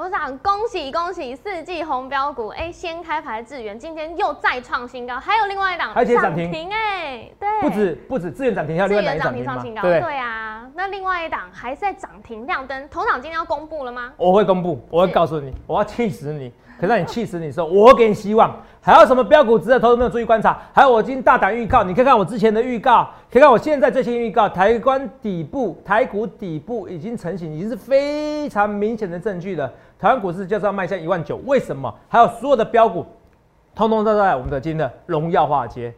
头长，恭喜恭喜！四季红标股，哎，先开牌智源今天又再创新高，还有另外一档还涨停停哎，对，不止不止智源涨停，还有另外一档涨停创新高，对对啊，那另外一档还在涨停亮灯，头场今天要公布了吗？我会公布，我会告诉你，我要气死你。可是你气死你的时候，我会给你希望。还有什么标股值得投资没有注意观察？还有我今天大胆预告，你看看我之前的预告，可以看我现在最新预告，台湾底部、台股底部已经成型，已经是非常明显的证据了。台湾股市就是要迈向一万九，为什么？还有所有的标股，通通都在我们的今天的荣耀化街。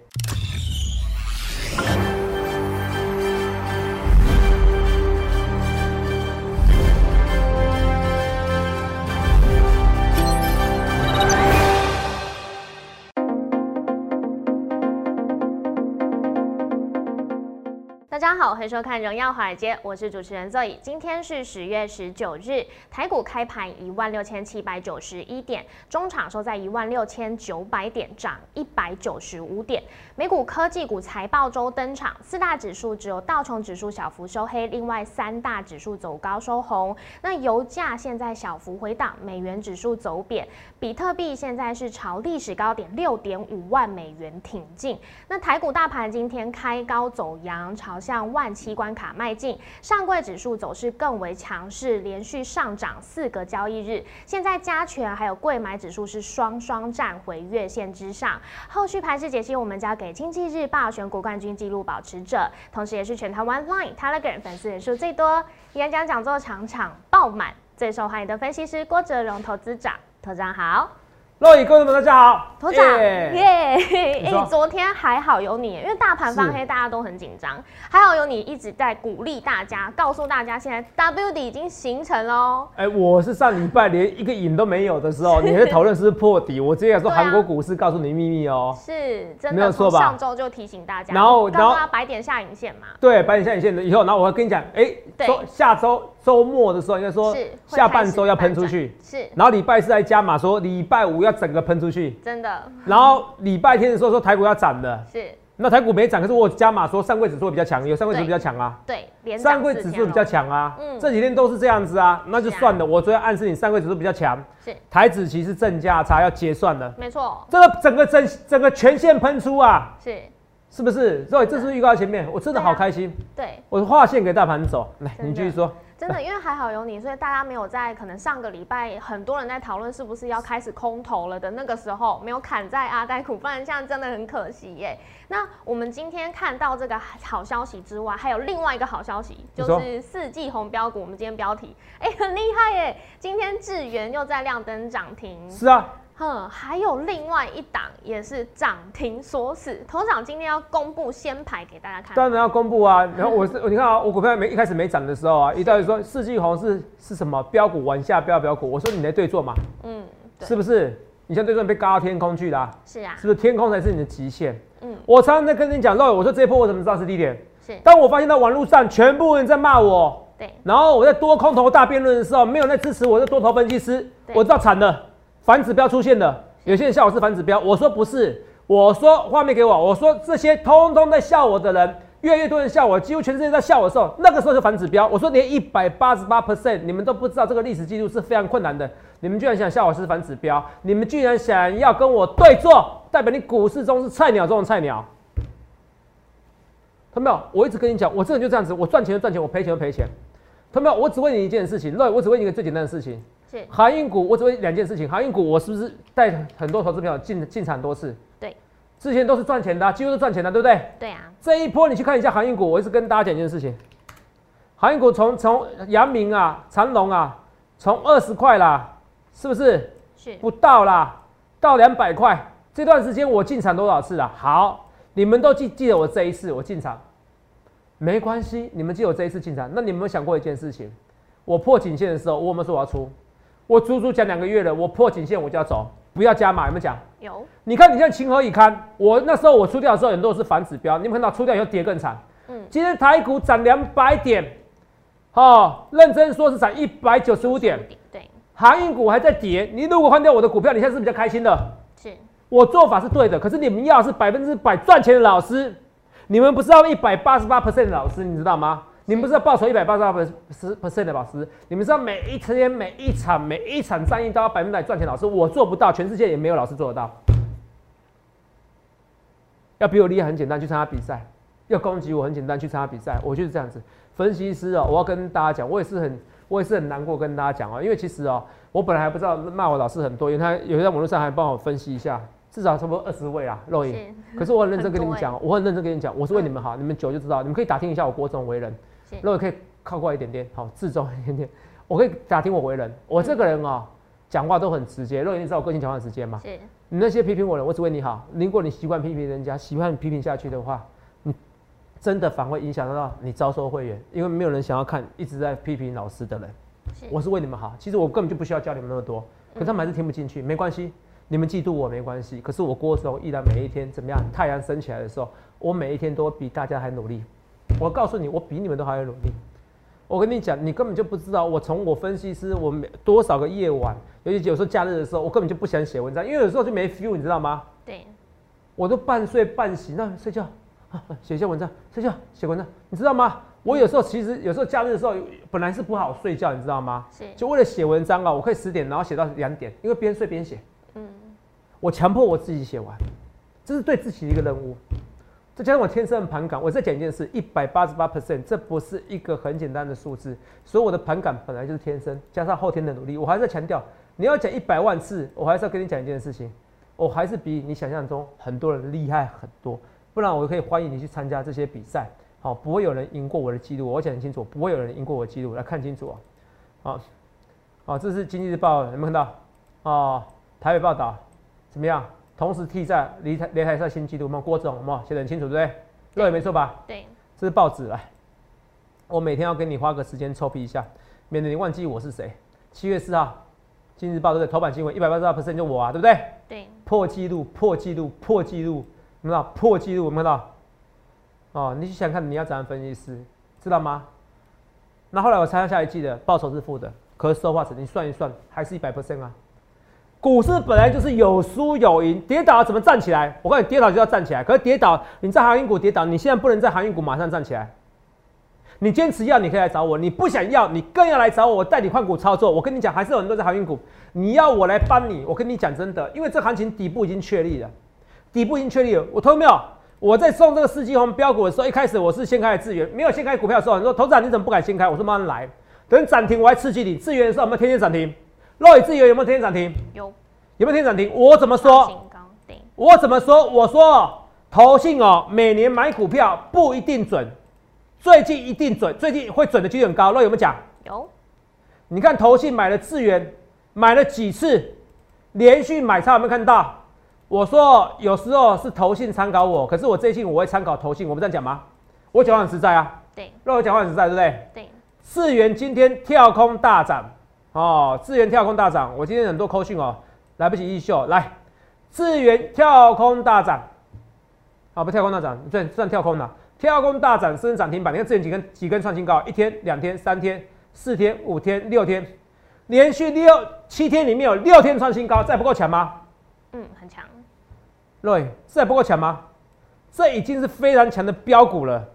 欢迎收看《荣耀华尔街》，我是主持人 Zoe。今天是十月十九日，台股开盘一万六千七百九十一点，中场收在一万六千九百点，涨一百九十五点。美股科技股财报周登场，四大指数只有道琼指数小幅收黑，另外三大指数走高收红。那油价现在小幅回档，美元指数走贬，比特币现在是朝历史高点六点五万美元挺进。那台股大盘今天开高走阳，朝向。万七关卡迈进，上柜指数走势更为强势，连续上涨四个交易日。现在加权还有贵买指数是双双站回月线之上。后续盘势解析，我们交给经济日报选股冠军纪录保持者，同时也是全台湾 Line Telegram 粉丝人数最多、演讲讲座场场爆满、最受欢迎的分析师郭哲荣投资长。投资长好。各位观众们，大家好，头长耶！哎，昨天还好有你，因为大盘翻黑，大家都很紧张，还好有你一直在鼓励大家，告诉大家现在 W D 已经形成喽。哎，我是上礼拜连一个影都没有的时候，你在讨论是不是破底，我直接说韩国股市告诉你秘密哦，是真的没有错吧？上周就提醒大家，然后然后白点下影线嘛，对，白点下影线的以后，然后我会跟你讲，哎，周下周。周末的时候应该说下半周要喷出去，是，然后礼拜四再加码，说礼拜五要整个喷出去，真的。然后礼拜天的时候说台股要涨的，是。那台股没涨，可是我加码说上柜指数比较强，有上柜指数比较强啊，对，上柜指数比较强啊，嗯，这几天都是这样子啊，那就算了。我昨天暗示你上柜指数比较强，是。台指其实正价差要结算的，没错。这个整个整整个全线喷出啊，是，是不是？所以这是预告前面，我真的好开心，对，我画线给大盘走，来，你继续说。真的，因为还好有你，所以大家没有在可能上个礼拜很多人在讨论是不是要开始空投了的那个时候，没有砍在阿呆股，不 然这样真的很可惜耶。那我们今天看到这个好消息之外，还有另外一个好消息，就是四季红标股。我们今天标题，哎，很厉害耶！今天智源又在亮灯涨停。是啊。哼，还有另外一档也是涨停锁死，头长今天要公布先排给大家看。当然要公布啊，然后我是你看啊，我股票没一开始没涨的时候啊，一到说四季红是是什么标股往下标标股，我说你来对做嘛，嗯，是不是？你像对做被嘎到天空去的，是啊，是不是天空才是你的极限？嗯，我常常在跟你讲，肉，我说这一波我怎么知道是低点？是，当我发现到网络上全部人在骂我，对，然后我在多空头大辩论的时候，没有人支持我的多头分析师，我知道惨了，反指标出现了。有些人笑我是反指标，我说不是，我说画面给我，我说这些通通在笑我的人，越来越多人笑我，几乎全世界在笑我的时候，那个时候就反指标。我说连一百八十八 percent 你们都不知道这个历史记录是非常困难的，你们居然想笑我是反指标，你们居然想要跟我对坐，代表你股市中是菜鸟中的菜鸟。看到没有？我一直跟你讲，我这人就这样子，我赚钱就赚钱，我赔钱就赔钱。看到没有？我只问你一件事情，那我只问你一个最简单的事情。航运股，我只问两件事情。航运股，我是不是带很多投资朋友进进场多次？对，之前都是赚钱的，几乎都赚钱的，对不对？对啊。这一波你去看一下航运股，我一直跟大家讲一件事情。航运股从从阳明啊、长隆啊，从二十块啦，是不是？是。不到啦，到两百块。这段时间我进场多少次了？好，你们都记记得我这一次我进场，没关系，你们记得我这一次进场。那你们有想过一件事情？我破颈线的时候，我有没有说我要出？我足足讲两个月了，我破颈线我就要走，不要加码，有没有讲？有。你看你现在情何以堪？我那时候我出掉的时候，很多是反指标，你们看到出掉以后跌更惨。嗯。今天台股涨两百点，哦，认真说是涨一百九十五点。对。航运股还在跌，你如果换掉我的股票，你现在是比较开心的。是。我做法是对的，可是你们要是百分之百赚钱的老师，你们不是要一百八十八 percent 的老师，你知道吗？你们不是要报酬一百八十二十 percent 的老师，你们知道每一天每一场每一场战役都要百分百赚钱，老师我做不到，全世界也没有老师做得到。要比我厉害很简单，去参加比赛；要攻击我很简单，去参加比赛。我就是这样子。分析师哦，我要跟大家讲，我也是很我也是很难过跟大家讲哦，因为其实哦，我本来还不知道骂我老师很多，因为他有些在网络上还帮我分析一下。至少差不多二十位啊，肉眼。可是我很认真跟你们讲，我很认真跟你讲，我是为你们好，你们久就知道，你们可以打听一下我郭总为人。肉眼可以靠过来一点点，好，自重一点点。我可以打听我为人，我这个人哦，讲话都很直接。如果你知道我个性讲话直接吗？是。你那些批评我的，我只为你好。如果你习惯批评人家，喜欢批评下去的话，你真的反会影响到你招收会员，因为没有人想要看一直在批评老师的人。我是为你们好，其实我根本就不需要教你们那么多，可他们还是听不进去，没关系。你们嫉妒我没关系，可是我郭守依然每一天怎么样？太阳升起来的时候，我每一天都比大家还努力。我告诉你，我比你们都还要努力。我跟你讲，你根本就不知道，我从我分析师，我每多少个夜晚，尤其有时候假日的时候，我根本就不想写文章，因为有时候就没 feel，你知道吗？对。我都半睡半醒，那睡觉，写一下文章，睡觉写文章，你知道吗？我有时候其实有时候假日的时候，本来是不好睡觉，你知道吗？是。就为了写文章啊，我可以十点，然后写到两点，因为边睡边写。嗯我强迫我自己写完，这是对自己的一个任务。再加上我天生盘感，我再讲一件事：一百八十八 percent，这不是一个很简单的数字。所以我的盘感本来就是天生，加上后天的努力。我还是强调，你要讲一百万次，我还是要跟你讲一件事情，我还是比你想象中很多人厉害很多。不然我可以欢迎你去参加这些比赛。好，不会有人赢过我的记录，我讲清楚，不会有人赢过我的记录。来看清楚啊！好，好，这是经济日报，有没有看到？哦，台北报道。怎么样？同时替在擂台擂台上新纪录，我们郭总，我们写得很清楚，对不对？对，没错吧？对，这是报纸来。我每天要跟你花个时间抽批一下，免得你忘记我是谁。七月四号，《今日报》对头版新闻，一百八十二 percent 就我啊，对不对？对。破纪录，破纪录，破纪录，看到破纪录，有没有看到？哦，你想看你要怎样分析师，知道吗？那后来我参加下一季的报酬是负的，可是说话成你算一算，还是一百 percent 啊。股市本来就是有输有赢，跌倒怎么站起来？我告诉你，跌倒就要站起来。可是跌倒，你在航运股跌倒，你现在不能在航运股马上站起来。你坚持要，你可以来找我；你不想要，你更要来找我，我带你换股操作。我跟你讲，还是有很多在航运股，你要我来帮你。我跟你讲真的，因为这行情底部已经确立了，底部已经确立了。我投没有？我在送这个四季红标股的时候，一开始我是先开资源，没有先开股票的时候，你说投资长你怎么不敢先开？我说慢慢来，等涨停我还刺激你。资源的时候有没有天天涨停？若以自由有没有天天涨停？有，有没有天天涨停？我怎么说？我怎么说？我说投信哦，每年买股票不一定准，最近一定准，最近会准的几率很高。若有没有讲？有。你看投信买了智源，买了几次，连续买差有没有看到？我说有时候是投信参考我，可是我最近我会参考投信，我不这样讲吗？我讲话很实在啊。对。若我讲话很实在，对不对？对。四元今天跳空大涨。哦，资源跳空大涨，我今天很多扣讯哦，来不及一秀来，资源跳空大涨，好不跳空大涨，对，算跳空了，跳空大涨，升涨停板，你看资源几根几根创新高，一天、两天、三天、四天、五天、六天，连续六七天里面有六天创新高，这不够强吗？嗯，很强。对，这不够强吗？这已经是非常强的标股了。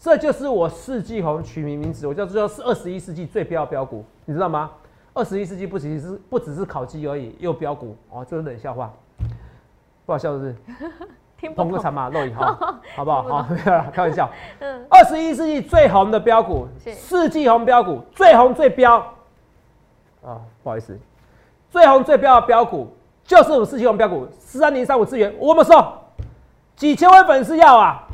这就是我四季红取名名字，我叫做是二十一世纪最标标股，你知道吗？二十一世纪不只是不只是烤鸡而已，又标股。哦，这是冷笑话，不好笑的是，通个长马露一号，好不好？好，没有了，开玩笑。嗯，二十一世纪最红的标股，四季红标股最红最标啊，不好意思，最红最标的标股就是我们四季红标股四三零三五资源，我们说几千万粉丝要啊。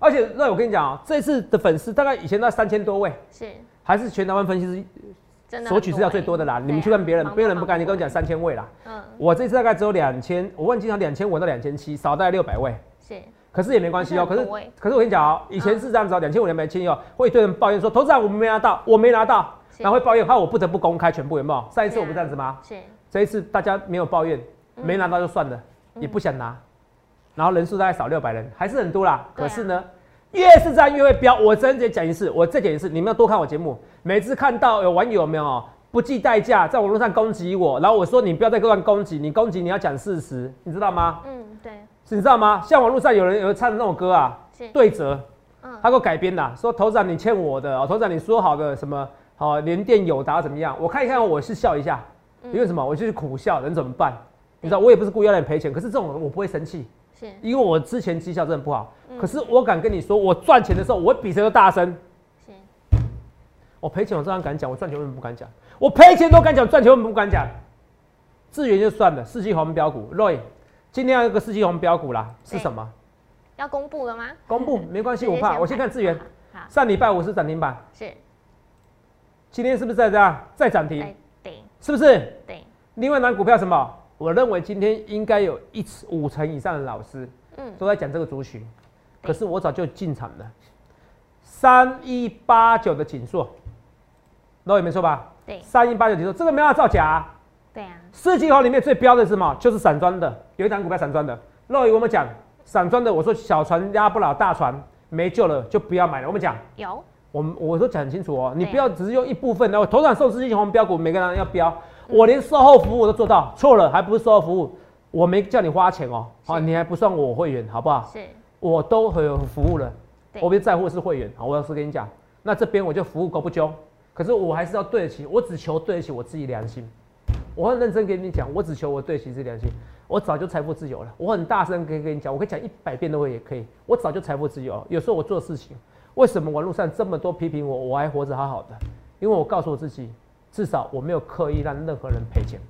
而且，那我跟你讲啊，这次的粉丝大概以前那三千多位，是还是全台湾分析师索取资料最多的啦。你们去问别人，别人不敢，你跟我讲三千位啦。嗯，我这次大概只有两千，我问经常两千五到两千七，少大概六百位。是，可是也没关系哦。可是，可是我跟你讲哦，以前是这样子哦，两千五两百七哦，会一堆人抱怨说，投资人我们没拿到，我没拿到，然后会抱怨，后我不得不公开全部，有没有？上一次我不这样子吗？是，这一次大家没有抱怨，没拿到就算了，也不想拿。然后人数大概少六百人，还是很多啦。可是呢，越是这样越会飙。我真再讲一次，我再讲一次，你们要多看我节目。每次看到有网友没有不计代价在网络上攻击我，然后我说你不要再乱攻击，你攻击你要讲事实，你知道吗？嗯，对。你知道吗？像网络上有人有唱的那种歌啊，对折，嗯他给我改编的，说头长你欠我的，哦，头长你说好的什么，好联电友达怎么样？我看一看，我是笑一下，嗯因为什么？我就是苦笑，能怎么办？你知道，我也不是故意要让你赔钱，可是这种人我不会生气，是因为我之前绩效真的不好。嗯可是我敢跟你说，我赚钱的时候，我比谁都大声。是我赔钱我照样敢讲，我赚钱为什么不敢讲？我赔钱都敢讲，赚钱为什么不敢讲？智源就算了，四季红标股，Roy，今天要一个四季红标股啦，是什么？要公布了吗？公布没关系，我怕。我先先看智源，好，上礼拜五是涨停板，是今天是不是在这样再涨停？对对是不是？对，另外一档股票什么？我认为今天应该有一五成以上的老师嗯，都在讲这个族群，可是我早就进场了。三一八九的锦硕，那也没错吧？对三一八九锦硕这个没办法造假、啊。对啊，四季红里面最标的是什么？就是散装的，有一档股票散装的。肉鱼我们讲散装的，我说小船压不了大船，没救了就不要买了。我们讲，有我们我都讲很清楚哦，你不要只是用一部分然后头场受四季红标股，每个人要标，我连售后服务我都做到，错了还不是售后服务，我没叫你花钱哦，好，你还不算我会员，好不好？是我都很有服务了，我不在乎是会员，好，我要是跟你讲，那这边我就服务够不究，可是我还是要对得起，我只求对得起我自己良心，我很认真跟你讲，我只求我对得起自己良心，我早就财富自由了，我很大声可以跟你讲，我可以讲一百遍都会也可以，我早就财富自由了。有时候我做事情，为什么网络上这么多批评我，我还活着好好的？因为我告诉我自己，至少我没有刻意让任何人赔钱，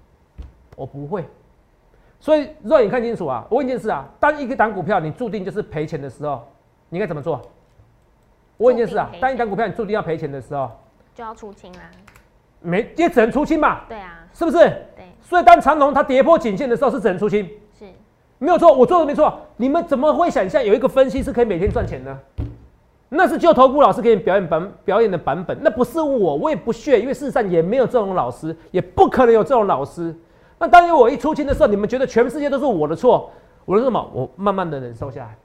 我不会。所以，若你看清楚啊，我问一件事啊，当一个档股票你注定就是赔钱的时候，你应该怎么做？我问一件事啊当一档股票你注定要赔钱的时候，就要出清啦。没也只能出清嘛，对啊，是不是？对所以当长龙它跌破颈线的时候，是只能出清，是没有错，我做的没错。你们怎么会想象有一个分析是可以每天赚钱呢？那是就投顾老师给你表演版表演的版本，那不是我，我也不屑，因为事实上也没有这种老师，也不可能有这种老师。那当然，我一出清的时候，你们觉得全世界都是我的错，我说什么？我慢慢的忍受下来。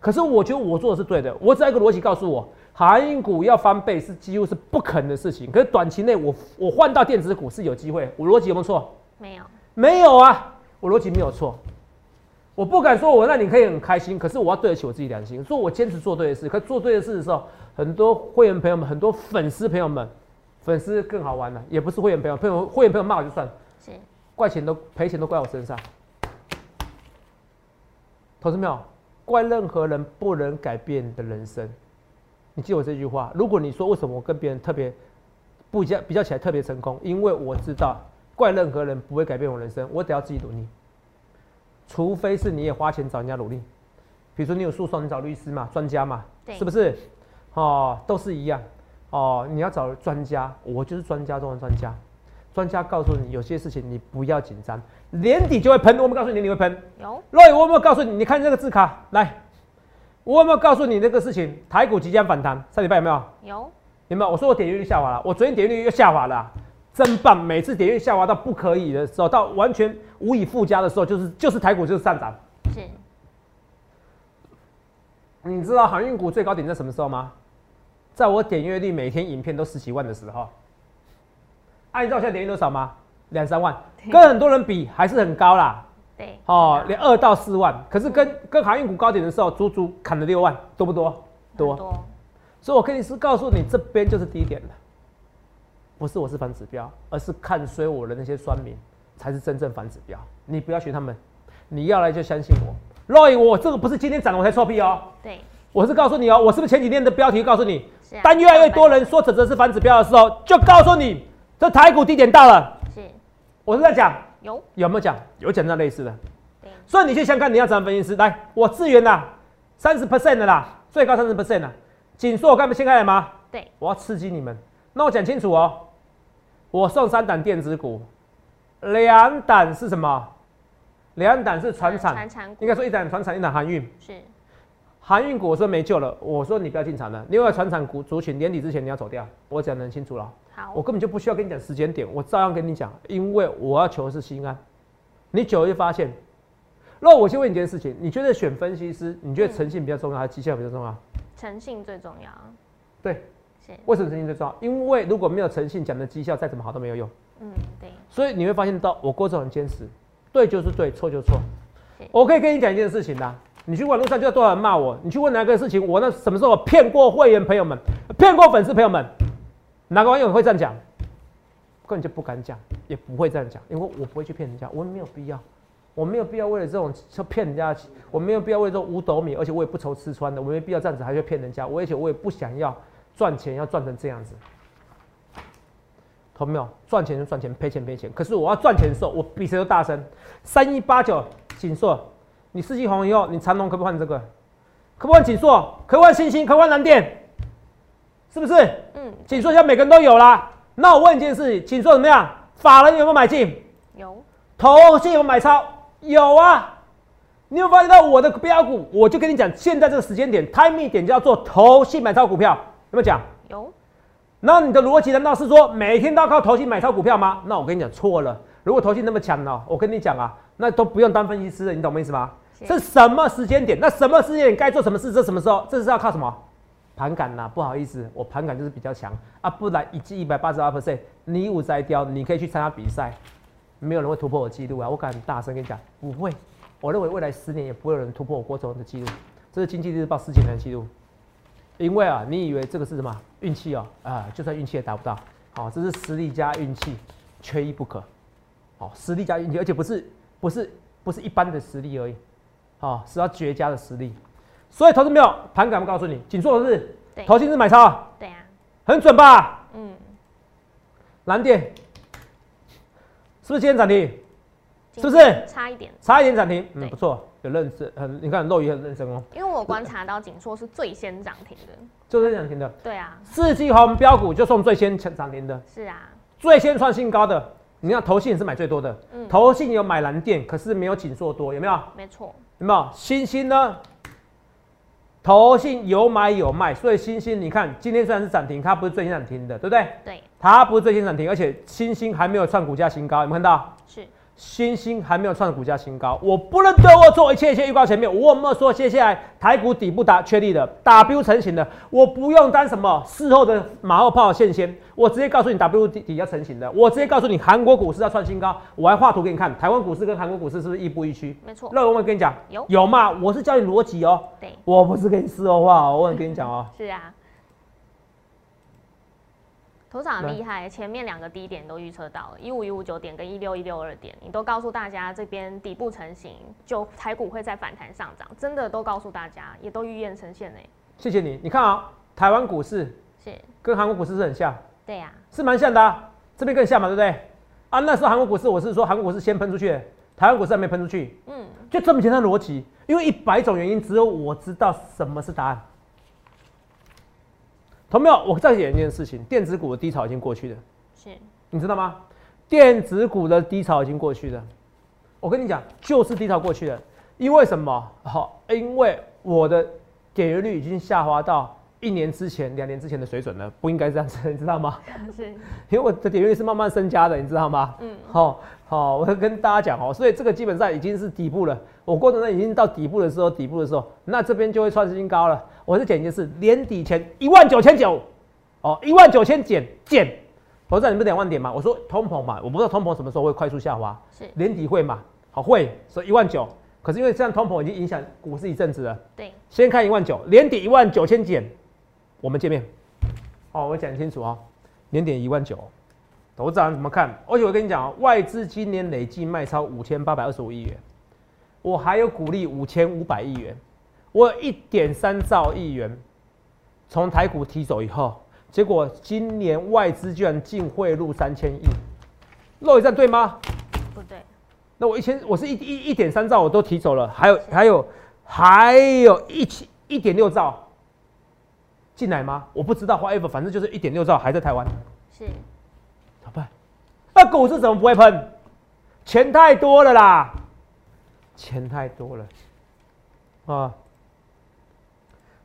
可是我觉得我做的是对的，我只要一个逻辑告诉我，航运股要翻倍是几乎是不可能的事情。可是短期内我我换到电子股是有机会，我逻辑有没有错？没有没有啊，我逻辑没有错。我不敢说我让你可以很开心，可是我要对得起我自己良心，说我坚持做对的事。可做对的事的时候，很多会员朋友们、很多粉丝朋友们，粉丝更好玩了，也不是会员朋友，朋友会员朋友骂我就算了，是怪钱都赔钱都怪我身上。投资没有？怪任何人不能改变的人生。你记得我这句话。如果你说为什么我跟别人特别不一较比较起来特别成功，因为我知道怪任何人不会改变我人生，我得要自己努力。除非是你也花钱找人家努力，比如说你有诉讼，你找律师嘛，专家嘛，是不是？哦，都是一样。哦，你要找专家，我就是专家中的专家。专家告诉你，有些事情你不要紧张，年底就会喷。我们告诉你，你会喷。有 Roy，我有没有告诉你？你看这个字卡，来，我有没有告诉你那个事情？台股即将反弹，上礼拜有没有？有有没有？我说我点击率下滑了，我昨天点击率又下滑了啊、真棒！每次点阅下滑到不可以的时候，到完全无以复加的时候，就是就是台股就是上涨。是你知道航运股最高点在什么时候吗？在我点阅率每天影片都十几万的时候。按照现在点阅多少吗？两三万，跟很多人比还是很高啦。对哦，连二到四万，可是跟跟航运股高点的时候，足足砍了六万，多不多？多。多所以我跟你是告诉你，这边就是低点了，不是我是反指标，而是看衰我的那些酸民才是真正反指标。你不要学他们，你要来就相信我。Roy，我这个不是今天涨了我才臭屁哦，对我是告诉你哦，我是不是前几天的标题告诉你，当越来越多人说这则是反指标的时候，就告诉你这台股低点到了。是我是在讲有有没有讲？有讲到类似的。对所以你去想看你要怎么分析师来，我资源啦，三十 percent 的啦，最高三十 percent 了。紧缩我刚不先开了吗？对我要刺激你们。那我讲清楚哦，我送三档电子股，两档是什么？两档是船产，传产股应该说一档船产，一档航运。是航运股我说没救了，我说你不要进场了。另外船产股族群年底之前你要走掉，我讲得很清楚了。好我根本就不需要跟你讲时间点，我照样跟你讲，因为我要求的是心安。你久了就发现，那我先问你一件事情，你觉得选分析师，你觉得诚信比较重要，还是绩效比较重要？诚信最重要对，是为什么诚信最重要？因为如果没有诚信，讲的绩效再怎么好都没有用。嗯对所以你会发现到我郭总很坚持，对就是对，错就错。我可以跟你讲一件事情啦，你去网络上就要多少人骂我，你去问哪个事情，我那什么时候骗过会员朋友们，骗过粉丝朋友们，哪个网友会这样讲？根本就不敢讲，也不会这样讲，因为我不会去骗人家，我没有必要，我没有必要为了这种就骗人家，我没有必要为了这种五斗米，而且我也不愁吃穿的，我没必要这样子还去骗人家，我而且我也不想要赚钱要赚成这样子。同没有？赚钱就赚钱，赔钱赔钱。可是我要赚钱的时候，我比谁都大声。三一八九锦硕，你四季红以后，你长隆可不换这个？可不换锦硕？可不可以换星星？可不可以换蓝电？是不是？嗯。锦硕现在每个人都有啦。那我问一件事，锦硕怎么样？法人有没有买进？有。投信有买超？有啊。你有发现到我的标股？我就跟你讲，现在这个时间点，timing 点叫做投信买超股票，有没有讲？有。那你的逻辑难道是说每天都要靠投信买超股票吗？那我跟你讲错了。如果投信那么强呢，我跟你讲啊，那都不用当分析师了，你懂我意思吗？是什么时间点？那什么时间点该做什么事？这什么时候？这是要靠什么？盘感呐？不好意思，我盘感就是比较强啊，不然一季一百八十二 percent，你五摘雕，你可以去参加比赛，没有人会突破我记录啊！我敢大声跟你讲，不会。我认为未来十年也不会有人突破我郭总的记录，这是经济日报四千年的记录。因为啊，你以为这个是什么运气哦？啊，就算运气也达不到。好，这是实力加运气，缺一不可。好，实力加运气，而且不是不是不是一般的实力而已。好，是要绝佳的实力。所以投资没有盘感，我告诉你，紧缩的是投信是买超。对呀。很准吧？嗯。蓝电是不是今天涨停？是不是？差一点。差一点涨停。嗯，不错。有认识，很你看肉鱼很认真哦。因为我观察到锦硕是最先涨停的，最先涨停的。对啊，四季红标股就送最先涨停的。是啊，最先创新高的，你看投信也是买最多的。嗯，投信有买蓝电，可是没有锦硕多，有没有？没错。有没有？星星呢？投信有买有卖，所以星星你看今天虽然是涨停，它不是最先涨停的，对不对？对。它不是最先涨停，而且星星还没有创股价新高，有没有看到？是。新兴还没有创股价新高，我不能对我做一切一切预告前面，我有没有说接下来台股底部打确立的 W 成型的，我不用当什么事后的马后炮现先，我直接告诉你 W 底底要成型的，我直接告诉你韩国股市要创新高，我还画图给你看，台湾股市跟韩国股市是不是亦步亦趋？没错。那我跟你讲，有有嘛？我是教你逻辑哦，对，我不是跟你事后话，我跟你讲哦，是啊。头场很厉害，前面两个低点都预测到了，一五一五九点跟一六一六二点，你都告诉大家这边底部成型，就台股会在反弹上涨，真的都告诉大家，也都预言呈现呢。谢谢你，你看啊，台湾股市是。跟韩国股市是很像，对呀，是蛮像的，这边更像嘛，对不对？啊，那时候韩国股市我是说韩国股市先喷出去，台湾股市还没喷出去，嗯，就这么简单逻辑，因为一百种原因，只有我知道什么是答案。同没有？我再讲一件事情，电子股的低潮已经过去了。是，你知道吗？电子股的低潮已经过去了。我跟你讲，就是低潮过去了。因为什么？好，因为我的点阅率已经下滑到一年之前、两年之前的水准了，不应该这样子，你知道吗？是。因为我的点阅率是慢慢增加的，你知道吗？嗯。好，好，我会跟大家讲哦，所以这个基本上已经是底部了。我过程中已经到底部的时候，底部的时候，那这边就会创新高了。我是减一是，年底前一万九千九，哦，一万九千减减，投资你不两万点嘛？我说通膨嘛，我不知道通膨什么时候会快速下滑，是。年底会嘛？好会，所以一万九，可是因为这样通膨已经影响股市一阵子了，对，先看一万九，年底一万九千减，我们见面，哦，我讲清楚啊，年底一万九，投资人怎么看？而且我跟你讲啊，外资今年累计卖超五千八百二十五亿元，我还有股利五千五百亿元。我有一点三兆亿元从台股提走以后，结果今年外资居然净汇入三千亿，漏一站对吗？不对。那我一千，我是一一一点三兆我都提走了，还有还有还有一千一点六兆进来吗？我不知道，whatever，反正就是一点六兆还在台湾。是。怎么办？那股市怎么不会喷？钱太多了啦，钱太多了啊。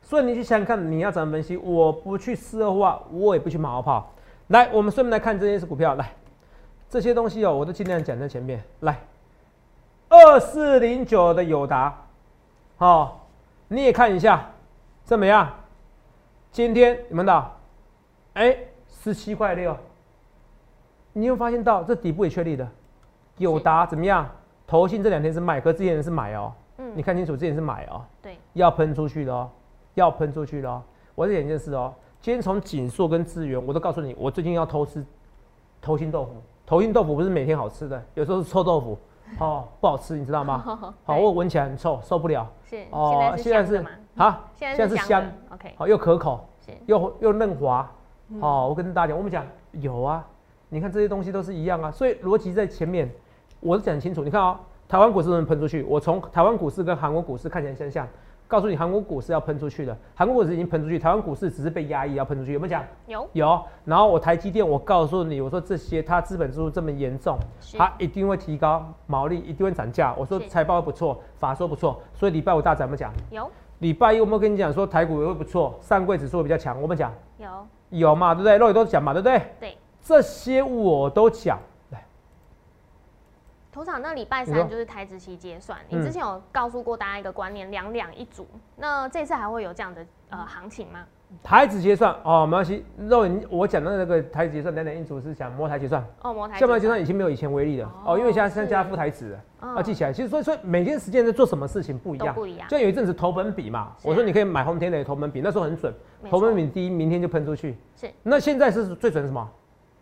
所以你去想看，你要怎么分析？我不去事后话，我也不去马后炮。来，我们顺便来看这些是股票。来，这些东西哦，我都尽量讲在前面。来，二四零九的友达，好，你也看一下怎么样？今天你们的，哎，十七块六，你有发现到这底部也确立的？友达怎么样？投信这两天是卖，可之前是买哦。嗯。你看清楚，之前是买哦，对，要喷出去的哦，要喷出去的哦。我再讲一件事哦，今天从锦硕跟资源，我都告诉你，我最近要偷吃头心豆腐。头心豆腐不是每天好吃的，有时候是臭豆腐，哦，不好吃，你知道吗？好，我闻起来很臭，受不了。是哦现在是香的吗？啊，现在是香，OK，好又可口，又又嫩滑。嗯。哦，我跟大家讲，我们讲有啊，你看这些东西都是一样啊，所以逻辑在前面，我都讲清楚。你看哦，台湾股市能喷出去，我从台湾股市跟韩国股市看起来相像，告诉你韩国股市要喷出去的，韩国股市已经喷出去，台湾股市只是被压抑要喷出去，有没有讲？有有。然后我台积电，我告诉你，我说这些它资本支出这么严重，它一定会提高毛利，一定会涨价。我说是财报不错，法说不错，所以礼拜五大涨，我们讲。有礼拜一我们跟你讲说台股也会不错，上柜指数会比较强，我们讲有有嘛，对不对？肉也都讲嘛，对不对？对。这些我都讲。来，头场那礼拜三就是台子期结算，你嗯之前有告诉过大家一个观念，两两一组，那这次还会有这样的呃行情吗？台子结算哦，没关系。肉你我讲的那个台子结算，两两一组是讲摸台结算，哦，摸台下半结算已经没有以前威力了哦哦，因为现在现在加副台指了，嗯要记起来。其实所以所以每天时间在做什么事情不一样，不一样，就有一阵子投本比嘛，我说你可以买红天的投本比，那时候很准，投本比低，明天就喷出去。是那现在是最准的什么？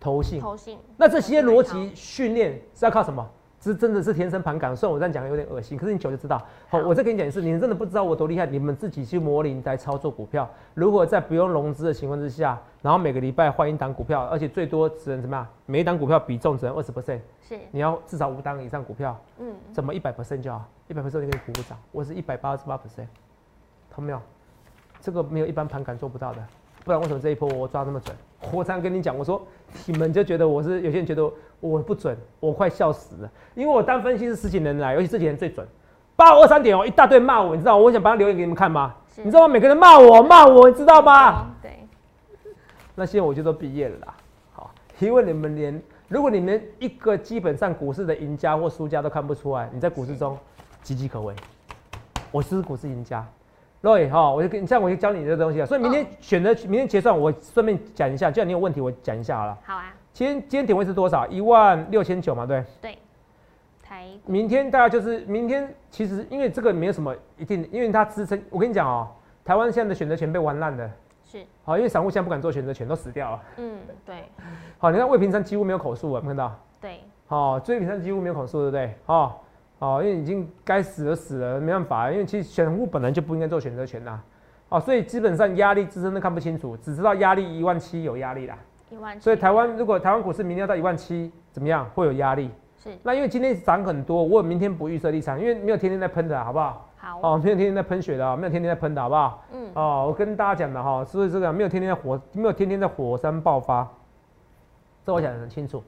投信。投信，那这些逻辑训练是要靠什么？这真的是天生盘感，虽然我这样讲有点恶心，可是你久就知道。好，我再跟你讲一次，你真的不知道我多厉害，你们自己去模拟来操作股票。如果在不用融资的情况之下，然后每个礼拜换一档股票，而且最多只能怎么样？每一档股票比重只能二十 percent，是你要至少五档以上股票，嗯怎么一百 percent 就好？一百 percent 就可以鼓鼓掌。我是一百八十八 percent，懂没有？这个没有一般盘感做不到的，不然为什么这一波我抓那么准？我常跟你讲，我说你们就觉得我是有些人觉得我不准，我快笑死了，因为我当分析是十几年来，尤其这几年最准。八五二三点哦，一大堆骂我，你知道我想把它留言给你们看吗？你知道吗？每个人骂我骂我，你知道吗？哦对，那些我就都毕业了啦。好，因为你们连如果你们一个基本上股市的赢家或输家都看不出来，你在股市中岌岌可危。我是股市赢家，Roy 哈，我就跟你这样我就教你这个东西啊。所以明天选择明天结算，我顺便讲一下，既然你有问题，我讲一下好了。好啊，今天今天点位是多少？一万六千九嘛，对。对，台明天大概就是明天，其实因为这个没有什么一定，因为它支撑。我跟你讲哦，台湾现在的选择权被玩烂了。是好，因为散户现在不敢做选择权，都死掉了。嗯对好，你看魏平山几乎没有口述啊，有没有看到？对好，魏平山几乎没有口述，对不对？哦，哦，因为已经该死的死了，没办法，因为其实选户本来就不应该做选择权呐。哦，所以基本上压力支撑都看不清楚，只知道压力一万七有压力啦。一万七，所以台湾如果台湾股市明天要到一万七，怎么样？会有压力。是那因为今天涨很多，我明天不预设立场，因为没有天天在喷的啊，好不好？好哦，没有天天在喷血的啊，没有天天在喷的，好不好？嗯哦，我跟大家讲的哈，所以这个没有天天在火，没有天天在火山爆发，这我讲的很清楚。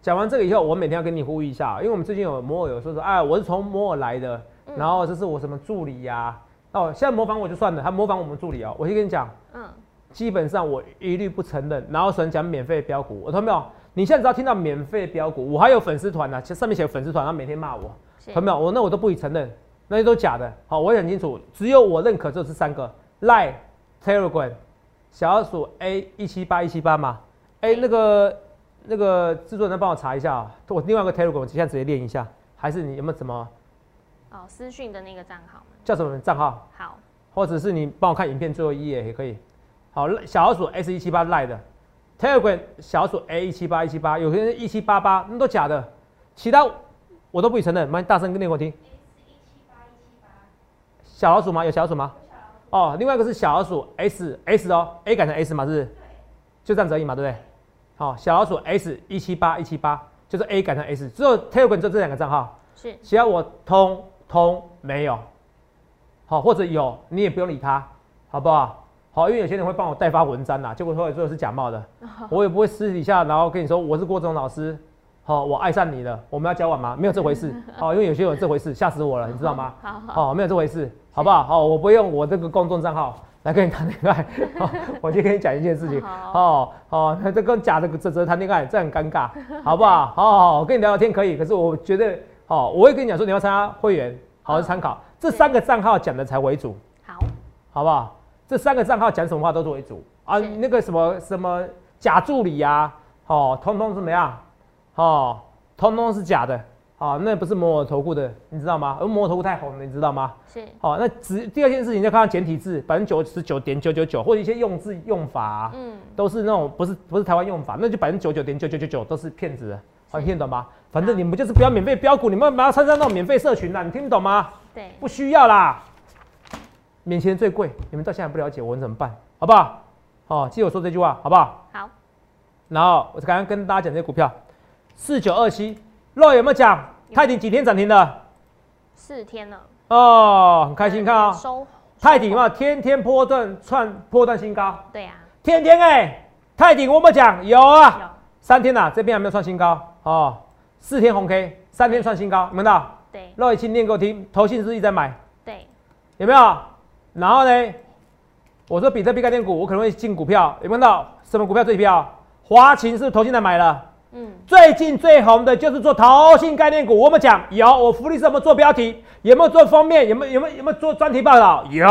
讲完这个以后，我每天要跟你呼吁一下，因为我们最近有摩尔有说说，哎，我是从摩尔来的，嗯然后这是我什么助理呀、哦，现在模仿我就算了，他模仿我们助理哦，我先跟你讲，嗯基本上我一律不承认，然后喜欢讲免费标股，我同没有？你现在只要听到免费标股，我还有粉丝团呢，其实上面写粉丝团，他每天骂我，是同没有？我那我都不予承认，那些都假的。好，我也很清楚，只有我认可就是三个：Line、Telegram、小老鼠 A 一七八一七八嘛。哎、那个那个制作人帮我查一下啊，我另外一个 Telegram 我现在直接练一下，还是你有没有什么哦私讯的那个账号吗？叫什么账号，好或者是你帮我看影片最后一页也可以。好，小老鼠 S 一七八 Line 的 Telegram 小老鼠 A 一七八一七八，有些人一七八八，那都假的，其他我都不予承认。妈，大声跟念给我听。小老鼠吗？有小老鼠吗？哦，另外一个是小老鼠 S S 哦，A 改成 S 嘛，是不是？就这样子而已嘛，对不对？好，小老鼠 S 一七八一七八，就是 A 改成 S，只有 Telegram 就这两个账号，是其他我通通没有。好，或者有你也不用理他，好不好？好，因为有些人会帮我代发文章啦，结果后来最后是假冒的，我也不会私底下然后跟你说我是郭总老师，好，我爱上你了，我们要交往吗？没有这回事，好，因为有些人有这回事，吓死我了，你知道吗？好好哦，没有这回事，好不好？好，我不用我这个公众账号来跟你谈恋爱。好，我就跟你讲一件事情。好哦哦，那这跟假的这这谈恋爱，这很尴尬，好不好？好好好，我跟你聊聊天可以，可是我觉得，哦，我会跟你讲说你要参加会员，好好参考。这三个账号讲的才为主，好好不好？这三个账号讲什么话都是为主啊，那个什么什么假助理呀、哦，通通怎么样？哦，通通是假的，啊，那不是摩尔投顾的，你知道吗？而摩尔投顾太红了，你知道吗？是，好，那只第二件事情就看到简体字，百分之九十九点九九九，或者一些用字用法、啊，嗯，都是那种不是不是台湾用法，那就百分之九九点九九九九都是骗子的，好，你听得懂吗？反正你们就是不要免费标股，你们不要参加那种免费社群啦，你听得懂吗？对，不需要啦，免钱最贵，你们到现在不了解，我怎么办？好不好？哦，记得我说这句话，好不好？好，然后我刚刚跟大家讲这些股票，四九二七，肉有没有讲？泰鼎几天涨停的？四天了，哦，很开心看啊、收泰鼎嘛，天天波段创波段新高，对呀，天天哎、泰鼎我有没有讲？有啊，有，三天呐、这边还没有创新高哦，四天红 K，三天创新高，有没有？对肉已经念给我听，投信是不是一直在买，对，有没有？然后呢，我说比特币概念股，我可能会进股票，有没有到？什么股票最票？华勤是不是投信在买了？最近最红的就是做投信概念股，我们讲有，我福利是有没有做标题，有没有做封面，有没有有没有有没有做专题报道？有，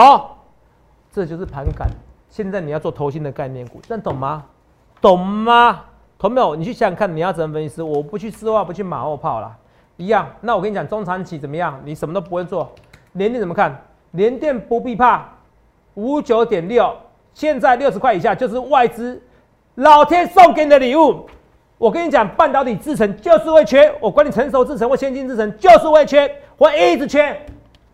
这就是盘感。现在你要做投信的概念股，这懂吗？懂吗？懂没有？你去想想看，你要怎么分析？我不去丝袜，不去马后炮啦，一样。那我跟你讲，中长期怎么样？你什么都不会做，联电怎么看？联电不必怕，五九点六，现在六十块以下就是外资老天送给你的礼物。我跟你讲，半导体制程就是会缺，我管你成熟制程或先进制程，就是会缺，会一直缺。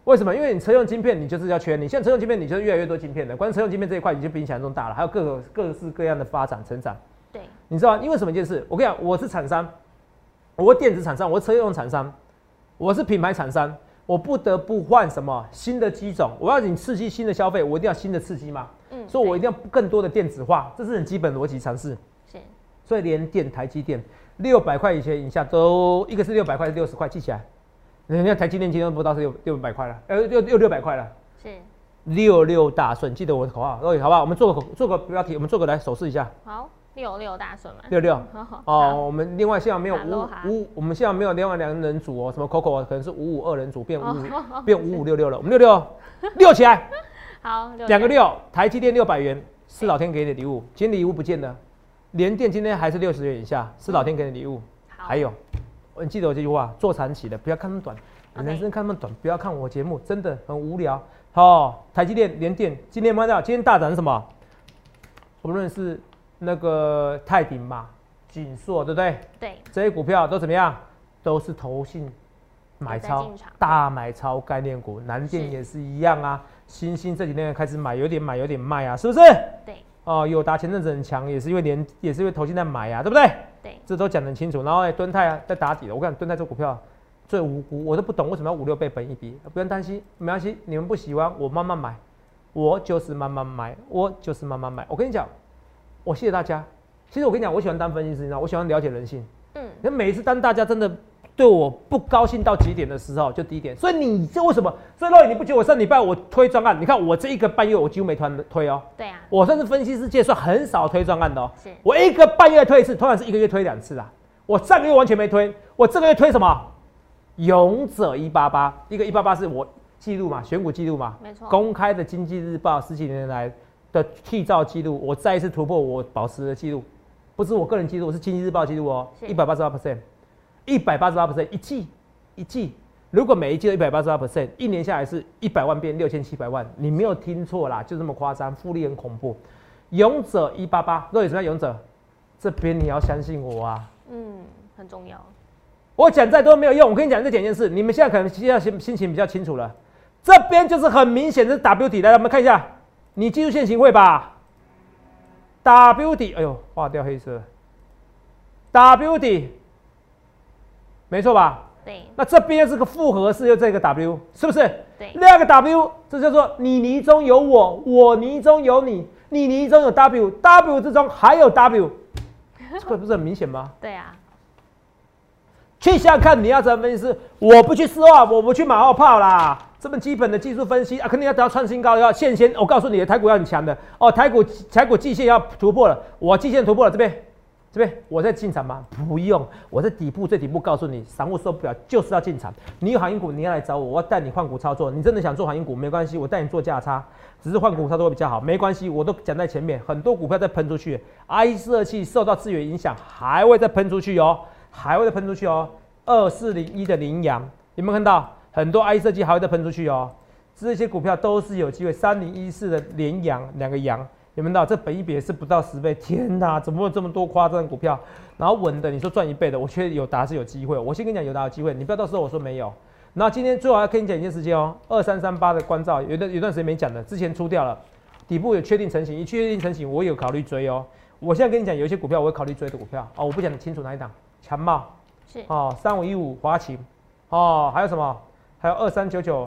为什么？因为你车用晶片，你就是要缺。你现在车用晶片，你就是越来越多晶片的。关于车用晶片这一块，已经比你想象中大了，还有各个各式各样的发展成长。对，你知道吗？因为什么一件事？我跟你讲，我是厂商，我电子厂商，我是车用厂商，我是品牌厂商，我不得不换什么新的机种。我要你刺激新的消费，我一定要新的刺激嘛。嗯，所以我一定要更多的电子化，这是很基本逻辑尝试。是，所以连电、台积电六百块以前以下都，一个是六百块，六十块，记起来。人家台积电今天不到是六六百块了，呃，六六六百块了，是，六六大顺，记得我的口号，各位好不好？我们做个做个标题，我们做个来手势一下，好，六六大顺嘛，六六。好。哦，，我们另外现在没有五五，我们现在没有另外两人组哦，什么 Coco 可能是五五二人组变五五哦。变五五六六了，我们六六六起来，好，六两个六，台积电六百元是老天给你的礼物，今天礼物不见了，联电今天还是六十元以下，是老天给你的礼物。好还有，你记得我这句话，做长期的不要看那么短，你人生看那么短，不要看我节目，真的很无聊。哦，台积电、联电今天有没有看到？今天大涨是什么？无论是那个泰鼎嘛、锦硕，对不对？对，这些股票都怎么样？都是投信买超大买超概念股，南电也是一样啊。新兴这几天开始买，有点买，有点卖啊，是不是？对，哦，友达前阵子很强，也是因为连也是因为投信在买啊，对不对？对，这都讲得很清楚。然后呢，敦泰啊在打底了，我看敦泰这股票最无辜，我都不懂为什么要五六倍本一比，不用担心，没关系，你们不喜欢我慢慢买，我就是慢慢买，我就是慢慢买。我跟你讲，我谢谢大家。其实我跟你讲，我喜欢当分析师，你知道，我喜欢了解人性。嗯，那每一次当大家真的对我不高兴到极点的时候，就低点。所以你这为什么？所以肉眼你不觉得我上礼拜我推专案？你看我这一个半月我几乎没推推哦。对啊，我算是分析师界算很少推专案的哦。是，我一个半月推一次，通常是一个月推两次啦。我上个月完全没推，我这个月推什么？勇者一八八，一个一八八是我记录嘛，选股记录嘛，没错，公开的经济日报十几年来的缔造记录，我再一次突破我保持的记录，不是我个人记录，是经济日报记录哦，一百八十八 percent，一百八十八 percent 一季一季，如果每一季都一百八十八 percent，一年下来是一百万变六千七百万，你没有听错啦，就这么夸张，复利很恐怖。勇者一八八，若有什么勇者？这边你要相信我啊！嗯，很重要，我讲再多没有用，我跟你讲这几件事，你们现在可能现在心心情比较清楚了。这边就是很明显的 W 底，来，我们看一下，你记住线型会吧？W 底，哎呦，划掉黑色，W 底，没错吧？对那这边是个复合式，又这个 W，是不是？对，那个 W，这叫做你泥中有我，我泥中有你，你泥中有 W，W 之中还有 W，这个不是很明显吗？对啊，去想想看，你要怎么分析？我不去丝袜，我不去马后炮啦。这么基本的技术分析啊，肯定要等到创新高，要现先。我告诉你，台股要很强的哦，台股台股季线要突破了，我季线突破了，这边这边我在进场吗？不用，我在底部最底部告诉你，散户受不了就是要进场。你有航运股，你要来找我，我要带你换股操作。你真的想做航运股没关系，我带你做价差，只是换股操作会比较好，没关系，我都讲在前面。很多股票在喷出去，I 设计受到资源影响，还会再喷出去哦，还会再喷出去哦。二四零一的羚羊，有没有看到很多 I 设计还会再喷出去哦？这些股票都是有机会。三零一四的羚羊，两个羊，有没有到？这本一比是不到十倍，天哪，怎么会有这么多夸张的股票？然后稳的，你说赚一倍的，我觉得有达是有机会。我先跟你讲有达有机会，你不要到时候我说没有。然后今天最后要跟你讲一件事情哦，二三三八的关照，有段有段时间没讲的，之前出掉了，底部有确定成型，一确定成型，我有考虑追哦。我现在跟你讲，有一些股票我会考虑追的股票哦，我不讲清楚哪一档，强茂是哦，三五一五华勤哦，还有什么？还有二三九九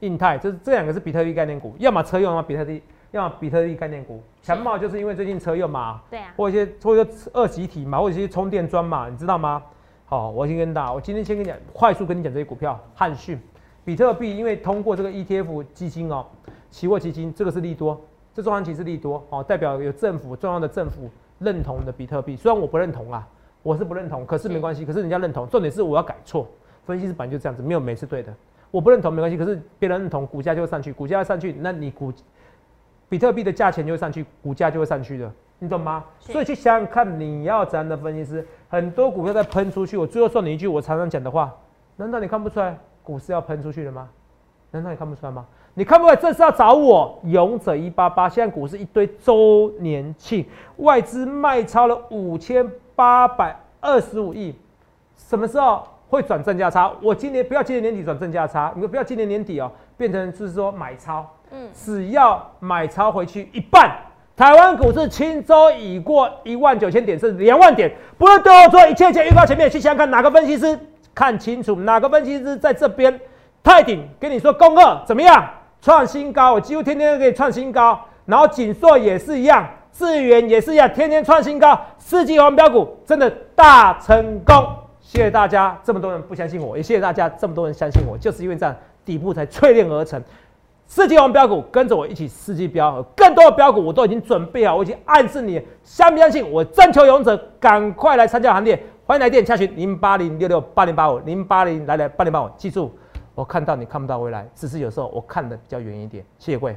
印泰，这这两个是比特币概念股，要么车用，要么比特币，要么比特币概念股。强茂就是因为最近车用嘛，对啊，或一些或者说二级体嘛，或者一些充电桩嘛，你知道吗？好，我先跟大家，我今天先跟你讲，快速跟你讲这些股票，汉讯、比特币，因为通过这个 ETF 基金哦，期货基金，这个是利多，这中长期是利多哦，代表有政府重要的政府认同的比特币，虽然我不认同啊，我是不认同，可是没关系，可是人家认同，重点是我要改错，分析师本来就这样子，没有每次对的，我不认同没关系，可是别人认同，股价就会上去，股价要上去，那你股比特币的价钱就会上去，股价就会上去的。你懂吗？所以去想想看，你要怎样的分析师？很多股票在喷出去。我最后说你一句我常常讲的话：难道你看不出来股市要喷出去了吗？难道你看不出来吗？你看不出来这是要找我勇者一八八。现在股市一堆周年庆，外资卖超了五千八百二十五亿，什么时候会转正价差？我今年不要今年年底转正价差，你们不要今年年底哦，变成就是说买超。只要买超回去一半。台湾股市轻舟已过一万九千点，是两万点。不是对我做一切切预告前面去想想看，哪个分析师看清楚？哪个分析师在这边？泰鼎跟你说，恭贺怎么样？创新高，我几乎天天都可以创新高。然后锦硕也是一样，智源也是一样，天天创新高。世纪黄标股真的大成功，谢谢大家，这么多人不相信我，也谢谢大家这么多人相信我，就是因为这样底部才淬炼而成。世纪王标股，跟着我一起世纪标，更多的标股我都已经准备好，我已经暗示你，相不相信？我征求勇者，赶快来参加行列，欢迎来电洽询零八零六六八零八五零八零来来八零八五，记住，我看到你看不到未来，只是有时候我看的比较远一点。谢谢各位。